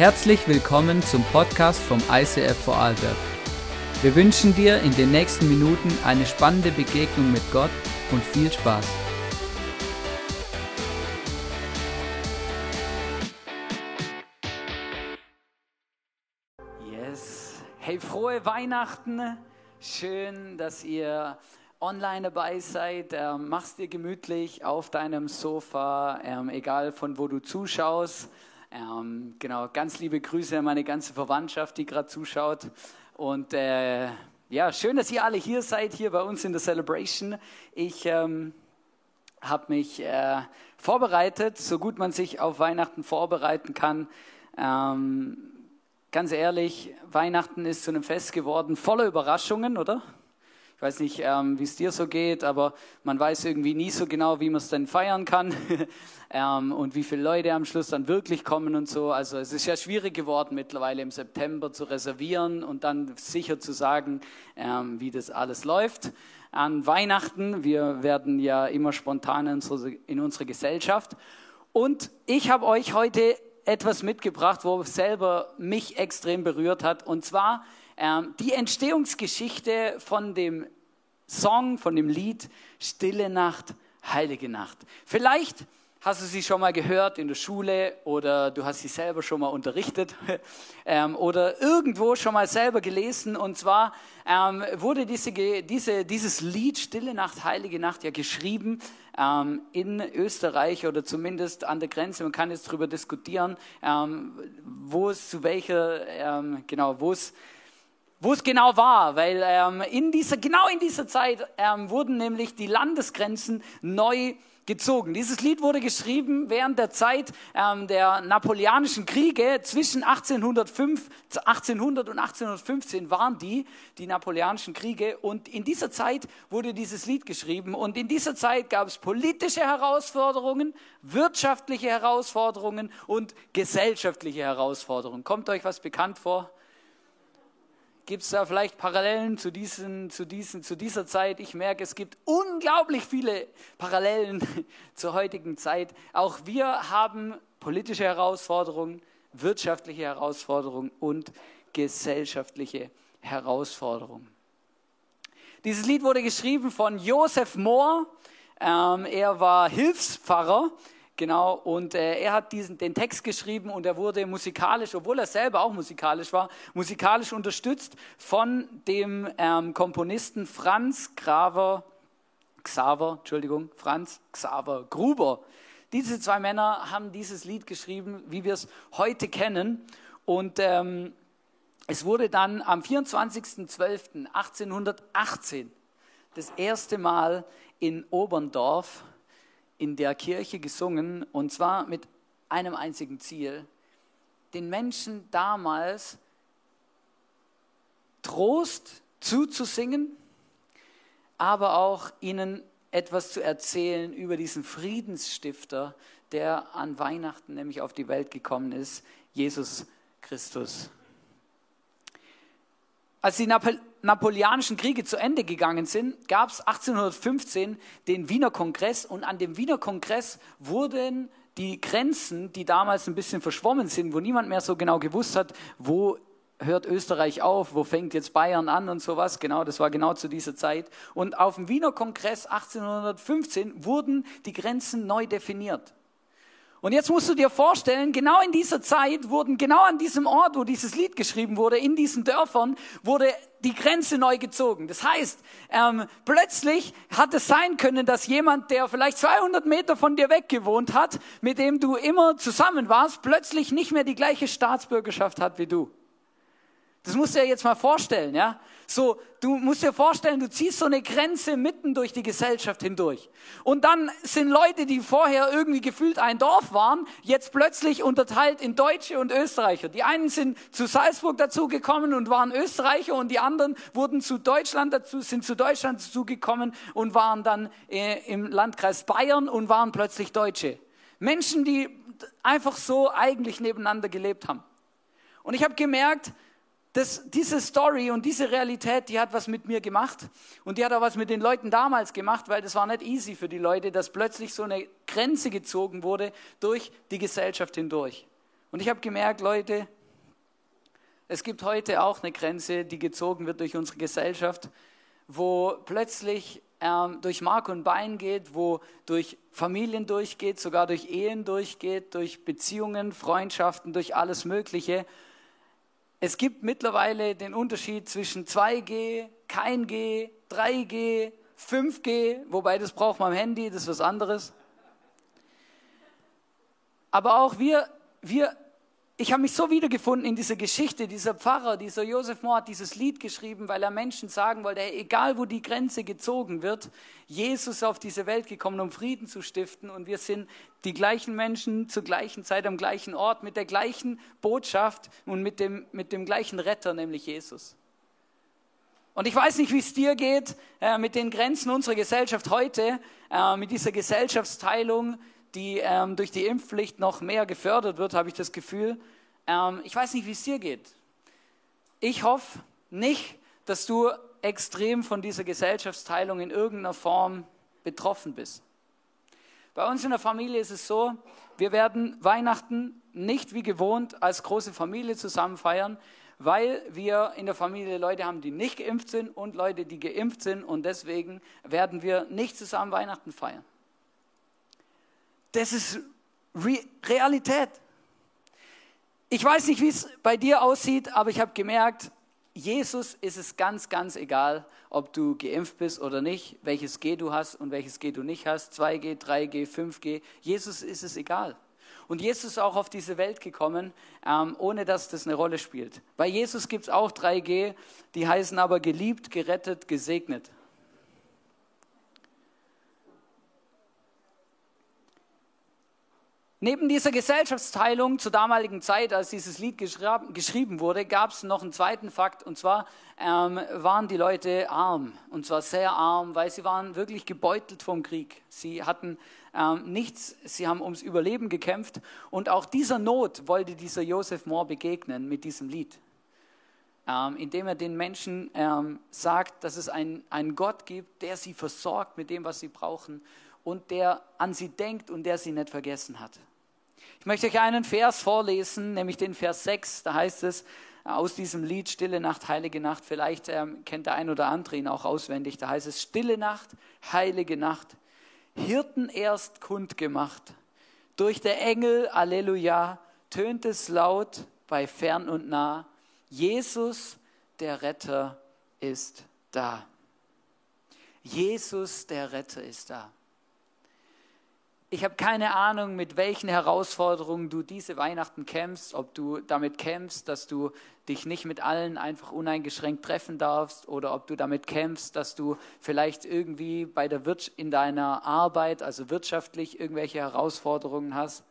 Herzlich willkommen zum Podcast vom ICF Vorarlberg. Wir wünschen dir in den nächsten Minuten eine spannende Begegnung mit Gott und viel Spaß. Yes. Hey, frohe Weihnachten. Schön, dass ihr online dabei seid. Ähm, mach's dir gemütlich auf deinem Sofa, ähm, egal von wo du zuschaust. Ähm, genau, ganz liebe Grüße an meine ganze Verwandtschaft, die gerade zuschaut. Und äh, ja, schön, dass ihr alle hier seid, hier bei uns in der Celebration. Ich ähm, habe mich äh, vorbereitet, so gut man sich auf Weihnachten vorbereiten kann. Ähm, ganz ehrlich, Weihnachten ist zu einem Fest geworden, voller Überraschungen, oder? Ich weiß nicht, ähm, wie es dir so geht, aber man weiß irgendwie nie so genau, wie man es denn feiern kann ähm, und wie viele Leute am Schluss dann wirklich kommen und so. Also es ist ja schwierig geworden mittlerweile im September zu reservieren und dann sicher zu sagen, ähm, wie das alles läuft. An Weihnachten, wir werden ja immer spontan in unsere, in unsere Gesellschaft. Und ich habe euch heute etwas mitgebracht, wo selber mich extrem berührt hat. Und zwar ähm, die Entstehungsgeschichte von dem Song, von dem Lied Stille Nacht, Heilige Nacht. Vielleicht hast du sie schon mal gehört in der Schule oder du hast sie selber schon mal unterrichtet ähm, oder irgendwo schon mal selber gelesen. Und zwar ähm, wurde diese, diese, dieses Lied Stille Nacht, Heilige Nacht ja geschrieben ähm, in Österreich oder zumindest an der Grenze. Man kann jetzt darüber diskutieren, ähm, wo es zu welcher, ähm, genau, wo es wo es genau war, weil ähm, in dieser, genau in dieser Zeit ähm, wurden nämlich die Landesgrenzen neu gezogen. Dieses Lied wurde geschrieben während der Zeit ähm, der napoleonischen Kriege zwischen 1805, 1800 und 1815 waren die, die napoleonischen Kriege. Und in dieser Zeit wurde dieses Lied geschrieben. Und in dieser Zeit gab es politische Herausforderungen, wirtschaftliche Herausforderungen und gesellschaftliche Herausforderungen. Kommt euch was bekannt vor? Gibt es da vielleicht Parallelen zu, diesen, zu, diesen, zu dieser Zeit? Ich merke, es gibt unglaublich viele Parallelen zur heutigen Zeit. Auch wir haben politische Herausforderungen, wirtschaftliche Herausforderungen und gesellschaftliche Herausforderungen. Dieses Lied wurde geschrieben von Josef Mohr. Ähm, er war Hilfspfarrer Genau, und äh, er hat diesen, den Text geschrieben und er wurde musikalisch, obwohl er selber auch musikalisch war, musikalisch unterstützt von dem ähm, Komponisten Franz Graver, Xaver, Entschuldigung, Franz Xaver Gruber. Diese zwei Männer haben dieses Lied geschrieben, wie wir es heute kennen. Und ähm, es wurde dann am 24.12.1818 das erste Mal in Oberndorf in der Kirche gesungen und zwar mit einem einzigen Ziel, den Menschen damals Trost zuzusingen, aber auch ihnen etwas zu erzählen über diesen Friedensstifter, der an Weihnachten nämlich auf die Welt gekommen ist, Jesus Christus. Als die napoleonischen Kriege zu Ende gegangen sind, gab es 1815 den Wiener Kongress und an dem Wiener Kongress wurden die Grenzen, die damals ein bisschen verschwommen sind, wo niemand mehr so genau gewusst hat, wo hört Österreich auf, wo fängt jetzt Bayern an und sowas. Genau, das war genau zu dieser Zeit. Und auf dem Wiener Kongress 1815 wurden die Grenzen neu definiert. Und jetzt musst du dir vorstellen, genau in dieser Zeit wurden, genau an diesem Ort, wo dieses Lied geschrieben wurde, in diesen Dörfern, wurde die Grenze neu gezogen. Das heißt, ähm, plötzlich hat es sein können, dass jemand, der vielleicht 200 Meter von dir weg gewohnt hat, mit dem du immer zusammen warst, plötzlich nicht mehr die gleiche Staatsbürgerschaft hat wie du. Das musst du dir jetzt mal vorstellen, ja? So, du musst dir vorstellen, du ziehst so eine Grenze mitten durch die Gesellschaft hindurch. Und dann sind Leute, die vorher irgendwie gefühlt ein Dorf waren, jetzt plötzlich unterteilt in Deutsche und Österreicher. Die einen sind zu Salzburg dazugekommen und waren Österreicher und die anderen wurden zu Deutschland dazu, sind zu Deutschland dazugekommen und waren dann äh, im Landkreis Bayern und waren plötzlich Deutsche. Menschen, die einfach so eigentlich nebeneinander gelebt haben. Und ich habe gemerkt, das, diese Story und diese Realität, die hat was mit mir gemacht und die hat auch was mit den Leuten damals gemacht, weil das war nicht easy für die Leute, dass plötzlich so eine Grenze gezogen wurde durch die Gesellschaft hindurch. Und ich habe gemerkt, Leute, es gibt heute auch eine Grenze, die gezogen wird durch unsere Gesellschaft, wo plötzlich ähm, durch Mark und Bein geht, wo durch Familien durchgeht, sogar durch Ehen durchgeht, durch Beziehungen, Freundschaften, durch alles Mögliche. Es gibt mittlerweile den Unterschied zwischen 2G, kein G, 3G, 5G, wobei das braucht man am Handy, das ist was anderes. Aber auch wir, wir ich habe mich so wiedergefunden in dieser Geschichte. Dieser Pfarrer, dieser Josef Mohr hat dieses Lied geschrieben, weil er Menschen sagen wollte, hey, egal wo die Grenze gezogen wird, Jesus ist auf diese Welt gekommen, um Frieden zu stiften. Und wir sind die gleichen Menschen zur gleichen Zeit am gleichen Ort mit der gleichen Botschaft und mit dem, mit dem gleichen Retter, nämlich Jesus. Und ich weiß nicht, wie es dir geht äh, mit den Grenzen unserer Gesellschaft heute, äh, mit dieser Gesellschaftsteilung, die ähm, durch die Impfpflicht noch mehr gefördert wird, habe ich das Gefühl. Ähm, ich weiß nicht, wie es dir geht. Ich hoffe nicht, dass du extrem von dieser Gesellschaftsteilung in irgendeiner Form betroffen bist. Bei uns in der Familie ist es so, wir werden Weihnachten nicht wie gewohnt als große Familie zusammen feiern, weil wir in der Familie Leute haben, die nicht geimpft sind und Leute, die geimpft sind und deswegen werden wir nicht zusammen Weihnachten feiern. Das ist Re Realität. Ich weiß nicht, wie es bei dir aussieht, aber ich habe gemerkt, Jesus ist es ganz, ganz egal, ob du geimpft bist oder nicht, welches G du hast und welches G du nicht hast, 2G, 3G, 5G. Jesus ist es egal. Und Jesus ist auch auf diese Welt gekommen, ähm, ohne dass das eine Rolle spielt. Bei Jesus gibt es auch 3G, die heißen aber geliebt, gerettet, gesegnet. Neben dieser Gesellschaftsteilung zur damaligen Zeit, als dieses Lied geschrieben wurde, gab es noch einen zweiten Fakt, und zwar ähm, waren die Leute arm, und zwar sehr arm, weil sie waren wirklich gebeutelt vom Krieg. Sie hatten ähm, nichts, sie haben ums Überleben gekämpft, und auch dieser Not wollte dieser Joseph Moore begegnen mit diesem Lied, ähm, indem er den Menschen ähm, sagt, dass es einen, einen Gott gibt, der sie versorgt mit dem, was sie brauchen, und der an sie denkt und der sie nicht vergessen hat. Ich möchte euch einen Vers vorlesen, nämlich den Vers 6. Da heißt es aus diesem Lied Stille Nacht, Heilige Nacht. Vielleicht ähm, kennt der ein oder andere ihn auch auswendig. Da heißt es Stille Nacht, Heilige Nacht. Hirten erst kundgemacht. Durch der Engel, Alleluja, tönt es laut bei fern und nah. Jesus, der Retter, ist da. Jesus, der Retter, ist da. Ich habe keine Ahnung, mit welchen Herausforderungen du diese Weihnachten kämpfst, ob du damit kämpfst, dass du dich nicht mit allen einfach uneingeschränkt treffen darfst oder ob du damit kämpfst, dass du vielleicht irgendwie bei der Wir in deiner Arbeit, also wirtschaftlich, irgendwelche Herausforderungen hast.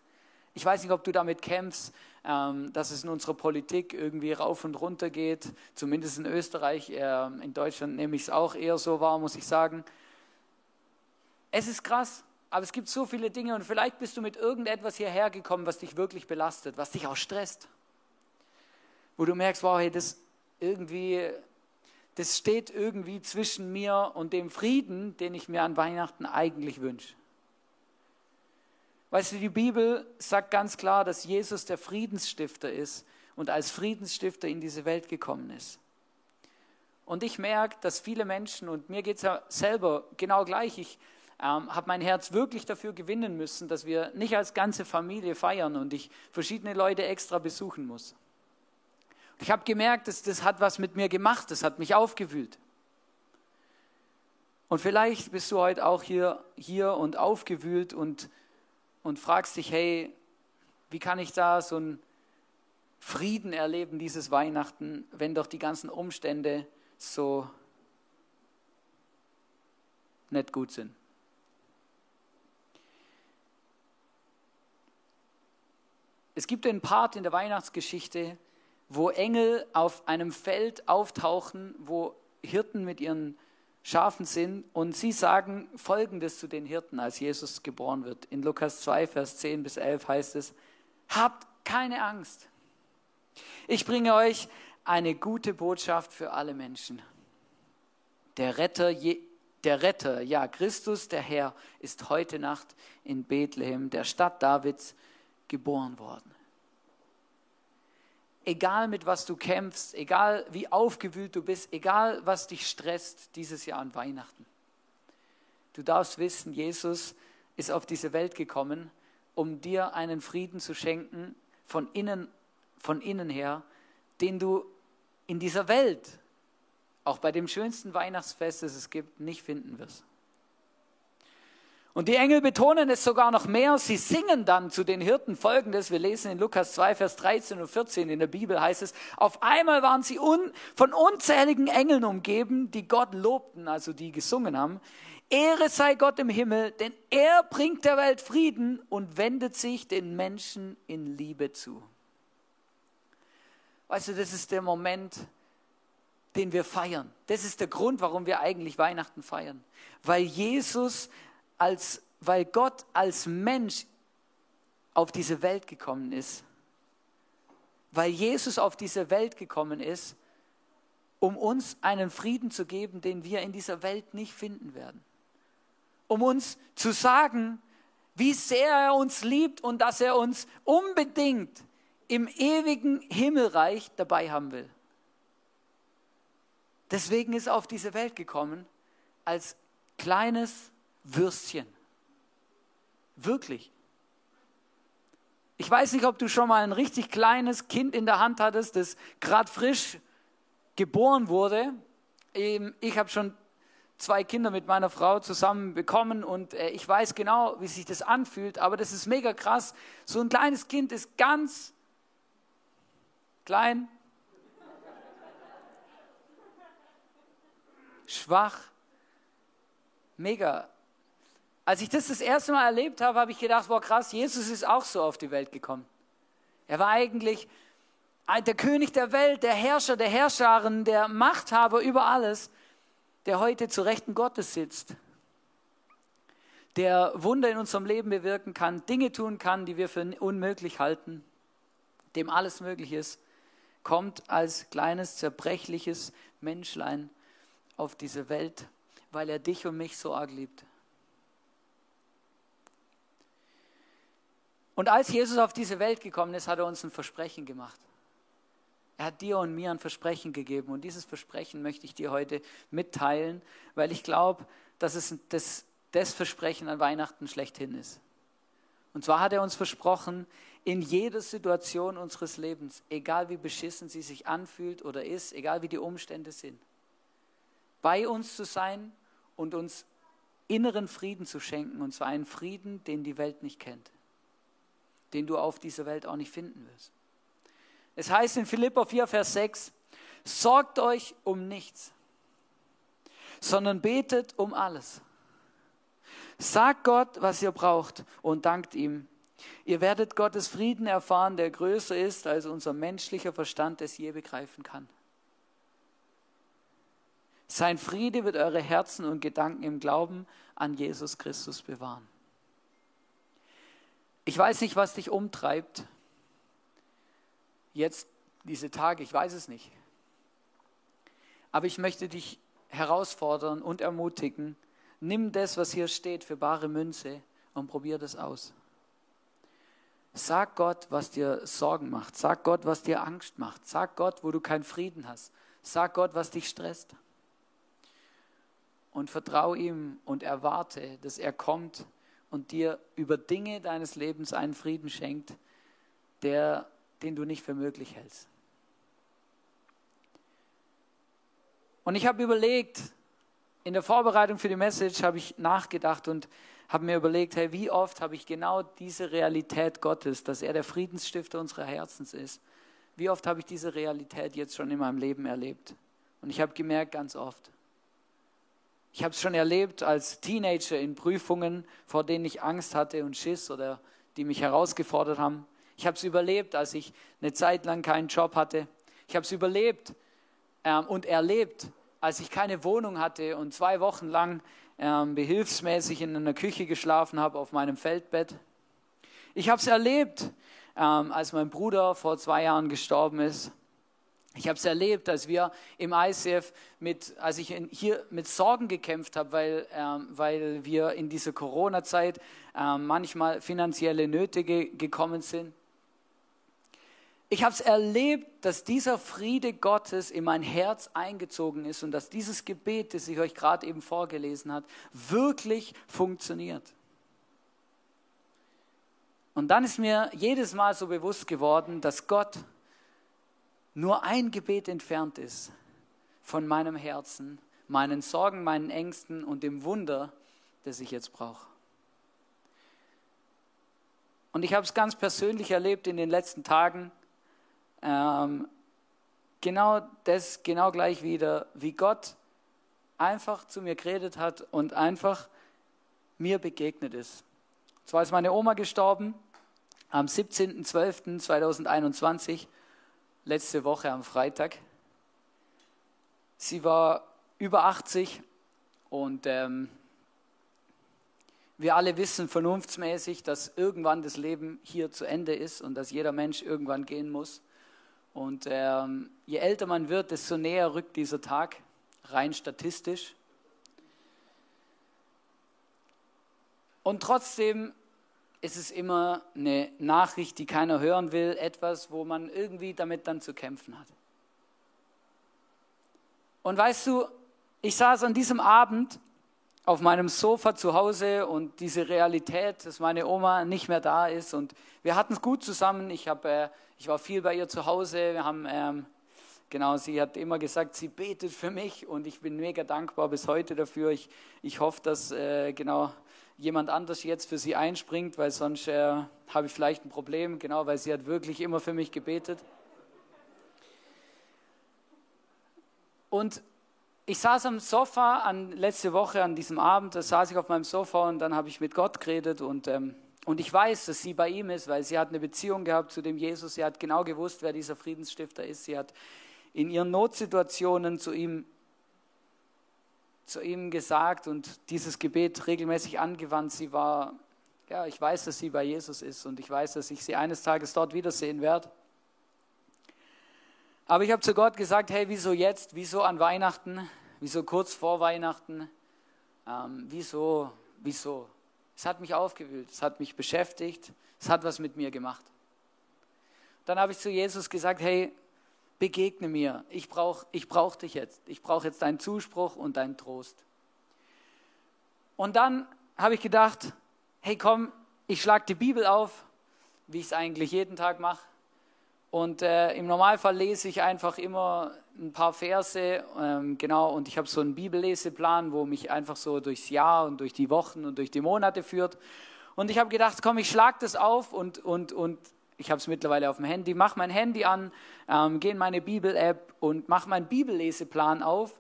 Ich weiß nicht, ob du damit kämpfst, ähm, dass es in unserer Politik irgendwie rauf und runter geht, zumindest in Österreich. in Deutschland nehme ich es auch eher so wahr, muss ich sagen. Es ist krass. Aber es gibt so viele Dinge und vielleicht bist du mit irgendetwas hierher gekommen, was dich wirklich belastet, was dich auch stresst. Wo du merkst, wow, hey, das irgendwie, das steht irgendwie zwischen mir und dem Frieden, den ich mir an Weihnachten eigentlich wünsche. Weißt du, die Bibel sagt ganz klar, dass Jesus der Friedensstifter ist und als Friedensstifter in diese Welt gekommen ist. Und ich merke, dass viele Menschen, und mir geht es ja selber genau gleich, ich ähm, habe mein Herz wirklich dafür gewinnen müssen, dass wir nicht als ganze Familie feiern und ich verschiedene Leute extra besuchen muss. Ich habe gemerkt, dass das hat was mit mir gemacht, das hat mich aufgewühlt. Und vielleicht bist du heute auch hier, hier und aufgewühlt und, und fragst dich, hey, wie kann ich da so einen Frieden erleben, dieses Weihnachten, wenn doch die ganzen Umstände so nicht gut sind. Es gibt einen Part in der Weihnachtsgeschichte, wo Engel auf einem Feld auftauchen, wo Hirten mit ihren Schafen sind und sie sagen Folgendes zu den Hirten, als Jesus geboren wird. In Lukas 2, Vers 10 bis 11 heißt es, habt keine Angst. Ich bringe euch eine gute Botschaft für alle Menschen. Der Retter, der Retter, ja, Christus, der Herr, ist heute Nacht in Bethlehem, der Stadt Davids, geboren worden. egal mit was du kämpfst, egal wie aufgewühlt du bist, egal was dich stresst dieses Jahr an Weihnachten. Du darfst wissen, Jesus ist auf diese Welt gekommen, um dir einen Frieden zu schenken von innen, von innen her, den du in dieser Welt, auch bei dem schönsten Weihnachtsfest, das es gibt, nicht finden wirst. Und die Engel betonen es sogar noch mehr. Sie singen dann zu den Hirten folgendes. Wir lesen in Lukas 2, Vers 13 und 14 in der Bibel heißt es, auf einmal waren sie un, von unzähligen Engeln umgeben, die Gott lobten, also die gesungen haben. Ehre sei Gott im Himmel, denn er bringt der Welt Frieden und wendet sich den Menschen in Liebe zu. Weißt du, das ist der Moment, den wir feiern. Das ist der Grund, warum wir eigentlich Weihnachten feiern. Weil Jesus als, weil Gott als Mensch auf diese Welt gekommen ist. Weil Jesus auf diese Welt gekommen ist, um uns einen Frieden zu geben, den wir in dieser Welt nicht finden werden. Um uns zu sagen, wie sehr er uns liebt und dass er uns unbedingt im ewigen Himmelreich dabei haben will. Deswegen ist er auf diese Welt gekommen als kleines Würstchen. Wirklich. Ich weiß nicht, ob du schon mal ein richtig kleines Kind in der Hand hattest, das gerade frisch geboren wurde. Ich habe schon zwei Kinder mit meiner Frau zusammen bekommen und äh, ich weiß genau, wie sich das anfühlt, aber das ist mega krass. So ein kleines Kind ist ganz klein, schwach, mega als ich das das erste Mal erlebt habe, habe ich gedacht, boah krass, Jesus ist auch so auf die Welt gekommen. Er war eigentlich der König der Welt, der Herrscher der Herrscherin, der Machthaber über alles, der heute zu Rechten Gottes sitzt, der Wunder in unserem Leben bewirken kann, Dinge tun kann, die wir für unmöglich halten, dem alles möglich ist, kommt als kleines, zerbrechliches Menschlein auf diese Welt, weil er dich und mich so arg liebt. Und als Jesus auf diese Welt gekommen ist, hat er uns ein Versprechen gemacht. Er hat dir und mir ein Versprechen gegeben. Und dieses Versprechen möchte ich dir heute mitteilen, weil ich glaube, dass es das, das Versprechen an Weihnachten schlechthin ist. Und zwar hat er uns versprochen, in jeder Situation unseres Lebens, egal wie beschissen sie sich anfühlt oder ist, egal wie die Umstände sind, bei uns zu sein und uns inneren Frieden zu schenken, und zwar einen Frieden, den die Welt nicht kennt den du auf dieser Welt auch nicht finden wirst. Es heißt in Philippa 4, Vers 6, sorgt euch um nichts, sondern betet um alles. Sagt Gott, was ihr braucht und dankt ihm. Ihr werdet Gottes Frieden erfahren, der größer ist, als unser menschlicher Verstand es je begreifen kann. Sein Friede wird eure Herzen und Gedanken im Glauben an Jesus Christus bewahren. Ich weiß nicht, was dich umtreibt. Jetzt, diese Tage, ich weiß es nicht. Aber ich möchte dich herausfordern und ermutigen, nimm das, was hier steht, für bare Münze und probier das aus. Sag Gott, was dir Sorgen macht. Sag Gott, was dir Angst macht. Sag Gott, wo du keinen Frieden hast. Sag Gott, was dich stresst. Und vertrau ihm und erwarte, dass er kommt und dir über Dinge deines Lebens einen Frieden schenkt, der, den du nicht für möglich hältst. Und ich habe überlegt, in der Vorbereitung für die Message habe ich nachgedacht und habe mir überlegt, hey, wie oft habe ich genau diese Realität Gottes, dass er der Friedensstifter unserer Herzens ist, wie oft habe ich diese Realität jetzt schon in meinem Leben erlebt? Und ich habe gemerkt, ganz oft. Ich habe es schon erlebt als Teenager in Prüfungen, vor denen ich Angst hatte und Schiss oder die mich herausgefordert haben. Ich habe es überlebt, als ich eine Zeit lang keinen Job hatte. Ich habe es überlebt ähm, und erlebt, als ich keine Wohnung hatte und zwei Wochen lang ähm, behilfsmäßig in einer Küche geschlafen habe auf meinem Feldbett. Ich habe es erlebt, ähm, als mein Bruder vor zwei Jahren gestorben ist. Ich habe es erlebt, als wir im ICF mit, als ich in, hier mit Sorgen gekämpft habe, weil, ähm, weil wir in dieser Corona-Zeit ähm, manchmal finanzielle Nöte ge gekommen sind. ich habe es erlebt, dass dieser Friede Gottes in mein Herz eingezogen ist und dass dieses Gebet, das ich euch gerade eben vorgelesen habe, wirklich funktioniert. Und dann ist mir jedes Mal so bewusst geworden, dass Gott nur ein Gebet entfernt ist von meinem Herzen, meinen Sorgen, meinen Ängsten und dem Wunder, das ich jetzt brauche. Und ich habe es ganz persönlich erlebt in den letzten Tagen. Ähm, genau das, genau gleich wieder, wie Gott einfach zu mir geredet hat und einfach mir begegnet ist. Zwar ist meine Oma gestorben am 17.12.2021, letzte Woche am Freitag. Sie war über 80 und ähm, wir alle wissen vernunftsmäßig, dass irgendwann das Leben hier zu Ende ist und dass jeder Mensch irgendwann gehen muss. Und ähm, je älter man wird, desto näher rückt dieser Tag, rein statistisch. Und trotzdem ist es immer eine Nachricht, die keiner hören will, etwas, wo man irgendwie damit dann zu kämpfen hat. Und weißt du, ich saß an diesem Abend auf meinem Sofa zu Hause und diese Realität, dass meine Oma nicht mehr da ist und wir hatten es gut zusammen. Ich, hab, äh, ich war viel bei ihr zu Hause. Wir haben, ähm, genau, sie hat immer gesagt, sie betet für mich und ich bin mega dankbar bis heute dafür. Ich, ich hoffe, dass äh, genau jemand anders jetzt für sie einspringt, weil sonst äh, habe ich vielleicht ein Problem, genau, weil sie hat wirklich immer für mich gebetet. Und ich saß am Sofa an, letzte Woche an diesem Abend, da saß ich auf meinem Sofa und dann habe ich mit Gott geredet und, ähm, und ich weiß, dass sie bei ihm ist, weil sie hat eine Beziehung gehabt zu dem Jesus, sie hat genau gewusst, wer dieser Friedensstifter ist, sie hat in ihren Notsituationen zu ihm zu ihm gesagt und dieses Gebet regelmäßig angewandt. Sie war, ja, ich weiß, dass sie bei Jesus ist und ich weiß, dass ich sie eines Tages dort wiedersehen werde. Aber ich habe zu Gott gesagt, hey, wieso jetzt? Wieso an Weihnachten? Wieso kurz vor Weihnachten? Ähm, wieso? Wieso? Es hat mich aufgewühlt, es hat mich beschäftigt, es hat was mit mir gemacht. Dann habe ich zu Jesus gesagt, hey, begegne mir. Ich brauche ich brauch dich jetzt. Ich brauche jetzt deinen Zuspruch und deinen Trost. Und dann habe ich gedacht, hey komm, ich schlage die Bibel auf, wie ich es eigentlich jeden Tag mache. Und äh, im Normalfall lese ich einfach immer ein paar Verse, ähm, genau, und ich habe so einen Bibelleseplan, wo mich einfach so durchs Jahr und durch die Wochen und durch die Monate führt. Und ich habe gedacht, komm, ich schlage das auf und, und, und ich habe es mittlerweile auf dem Handy, mache mein Handy an, ähm, gehe in meine Bibel-App und mache meinen Bibelleseplan auf.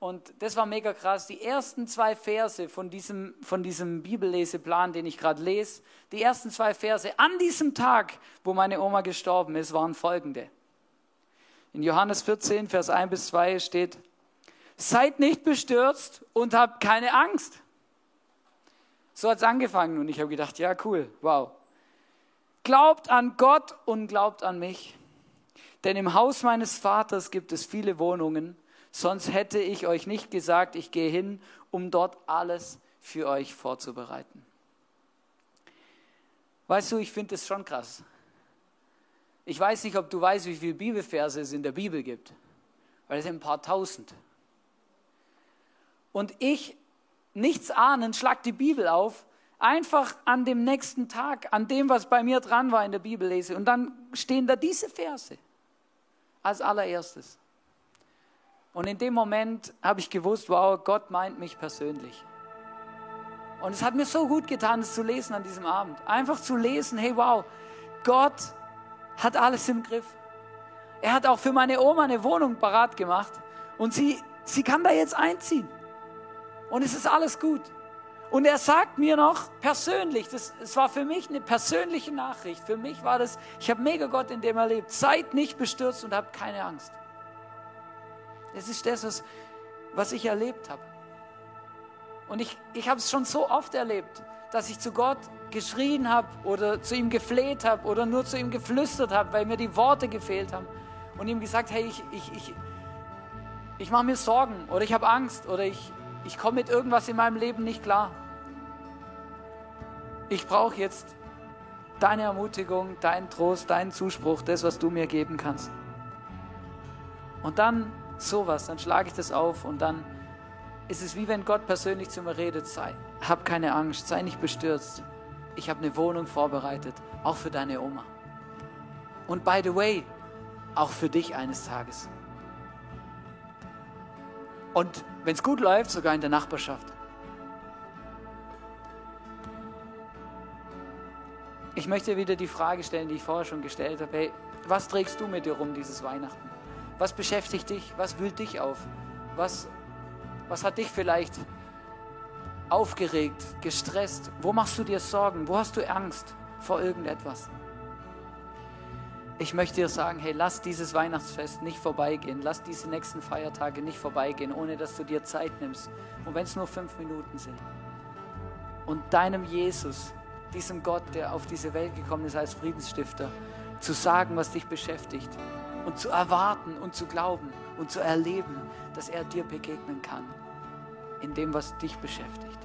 Und das war mega krass. Die ersten zwei Verse von diesem, von diesem Bibelleseplan, den ich gerade lese, die ersten zwei Verse an diesem Tag, wo meine Oma gestorben ist, waren folgende. In Johannes 14, Vers 1 bis 2 steht, seid nicht bestürzt und habt keine Angst. So hat es angefangen und ich habe gedacht, ja cool, wow. Glaubt an Gott und glaubt an mich. Denn im Haus meines Vaters gibt es viele Wohnungen, sonst hätte ich euch nicht gesagt, ich gehe hin, um dort alles für euch vorzubereiten. Weißt du, ich finde es schon krass. Ich weiß nicht, ob du weißt, wie viele Bibelverse es in der Bibel gibt, weil es sind ein paar tausend. Und ich, nichts ahnend, schlag die Bibel auf einfach an dem nächsten Tag, an dem, was bei mir dran war in der Bibel lese. Und dann stehen da diese Verse als allererstes. Und in dem Moment habe ich gewusst, wow, Gott meint mich persönlich. Und es hat mir so gut getan, es zu lesen an diesem Abend. Einfach zu lesen, hey, wow, Gott hat alles im Griff. Er hat auch für meine Oma eine Wohnung parat gemacht und sie, sie kann da jetzt einziehen. Und es ist alles gut. Und er sagt mir noch persönlich, das, das war für mich eine persönliche Nachricht. Für mich war das, ich habe mega Gott in dem erlebt. Seid nicht bestürzt und habt keine Angst. Das ist das, was, was ich erlebt habe. Und ich, ich habe es schon so oft erlebt, dass ich zu Gott geschrien habe oder zu ihm gefleht habe oder nur zu ihm geflüstert habe, weil mir die Worte gefehlt haben. Und ihm gesagt, hey, ich, ich, ich, ich mache mir Sorgen oder ich habe Angst oder ich, ich komme mit irgendwas in meinem Leben nicht klar. Ich brauche jetzt deine Ermutigung, dein Trost, dein Zuspruch, das, was du mir geben kannst. Und dann sowas, dann schlage ich das auf und dann ist es wie wenn Gott persönlich zu mir redet, sei, hab keine Angst, sei nicht bestürzt. Ich habe eine Wohnung vorbereitet, auch für deine Oma. Und by the way, auch für dich eines Tages. Und wenn es gut läuft, sogar in der Nachbarschaft. Ich möchte wieder die Frage stellen, die ich vorher schon gestellt habe. Hey, was trägst du mit dir rum dieses Weihnachten? Was beschäftigt dich? Was wühlt dich auf? Was, was hat dich vielleicht aufgeregt, gestresst? Wo machst du dir Sorgen? Wo hast du Angst vor irgendetwas? Ich möchte dir sagen, hey, lass dieses Weihnachtsfest nicht vorbeigehen. Lass diese nächsten Feiertage nicht vorbeigehen, ohne dass du dir Zeit nimmst. Und wenn es nur fünf Minuten sind. Und deinem Jesus, diesem Gott, der auf diese Welt gekommen ist als Friedensstifter, zu sagen, was dich beschäftigt und zu erwarten und zu glauben und zu erleben, dass er dir begegnen kann in dem, was dich beschäftigt.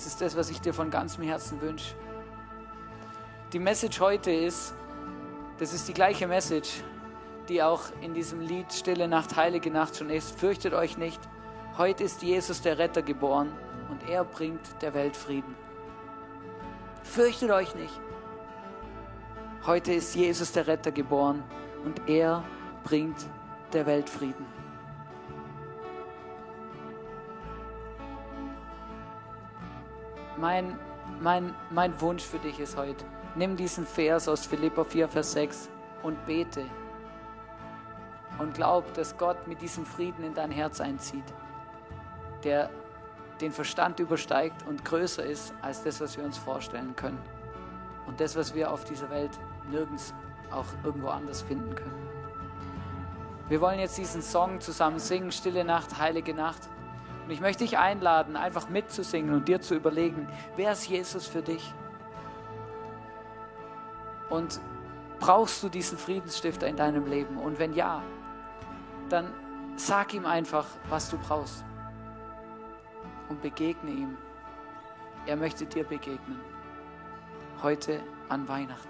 Das ist das, was ich dir von ganzem Herzen wünsche. Die Message heute ist, das ist die gleiche Message, die auch in diesem Lied Stille Nacht, Heilige Nacht schon ist. Fürchtet euch nicht, Heute ist Jesus der Retter geboren und er bringt der Welt Frieden. Fürchtet euch nicht. Heute ist Jesus der Retter geboren und er bringt der Welt Frieden. Mein, mein, mein Wunsch für dich ist heute, nimm diesen Vers aus Philippa 4, Vers 6 und bete. Und glaub, dass Gott mit diesem Frieden in dein Herz einzieht der den Verstand übersteigt und größer ist als das, was wir uns vorstellen können. Und das, was wir auf dieser Welt nirgends auch irgendwo anders finden können. Wir wollen jetzt diesen Song zusammen singen, Stille Nacht, Heilige Nacht. Und ich möchte dich einladen, einfach mitzusingen und dir zu überlegen, wer ist Jesus für dich? Und brauchst du diesen Friedensstifter in deinem Leben? Und wenn ja, dann sag ihm einfach, was du brauchst und begegne ihm. Er möchte dir begegnen. Heute an Weihnachten.